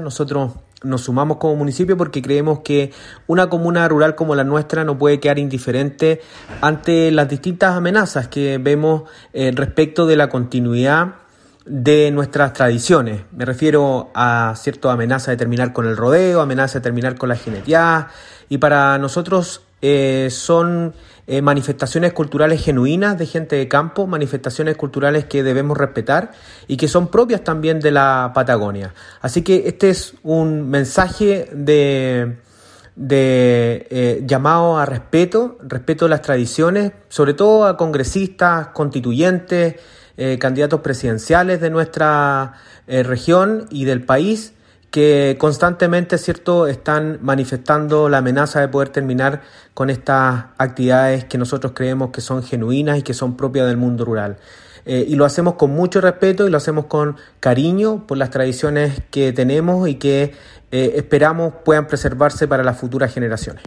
Nosotros nos sumamos como municipio porque creemos que una comuna rural como la nuestra no puede quedar indiferente ante las distintas amenazas que vemos eh, respecto de la continuidad de nuestras tradiciones. Me refiero a cierta amenaza de terminar con el rodeo, amenaza de terminar con la jineteada y para nosotros eh, son eh, manifestaciones culturales genuinas de gente de campo, manifestaciones culturales que debemos respetar y que son propias también de la Patagonia. Así que este es un mensaje de, eh, llamado a respeto, respeto a las tradiciones, sobre todo a congresistas, constituyentes, candidatos presidenciales de nuestra región y del país que constantemente, ¿cierto?, están manifestando la amenaza de poder terminar con estas actividades que nosotros creemos que son genuinas y que son propias del mundo rural. Eh, y lo hacemos con mucho respeto y lo hacemos con cariño por las tradiciones que tenemos y que eh, esperamos puedan preservarse para las futuras generaciones.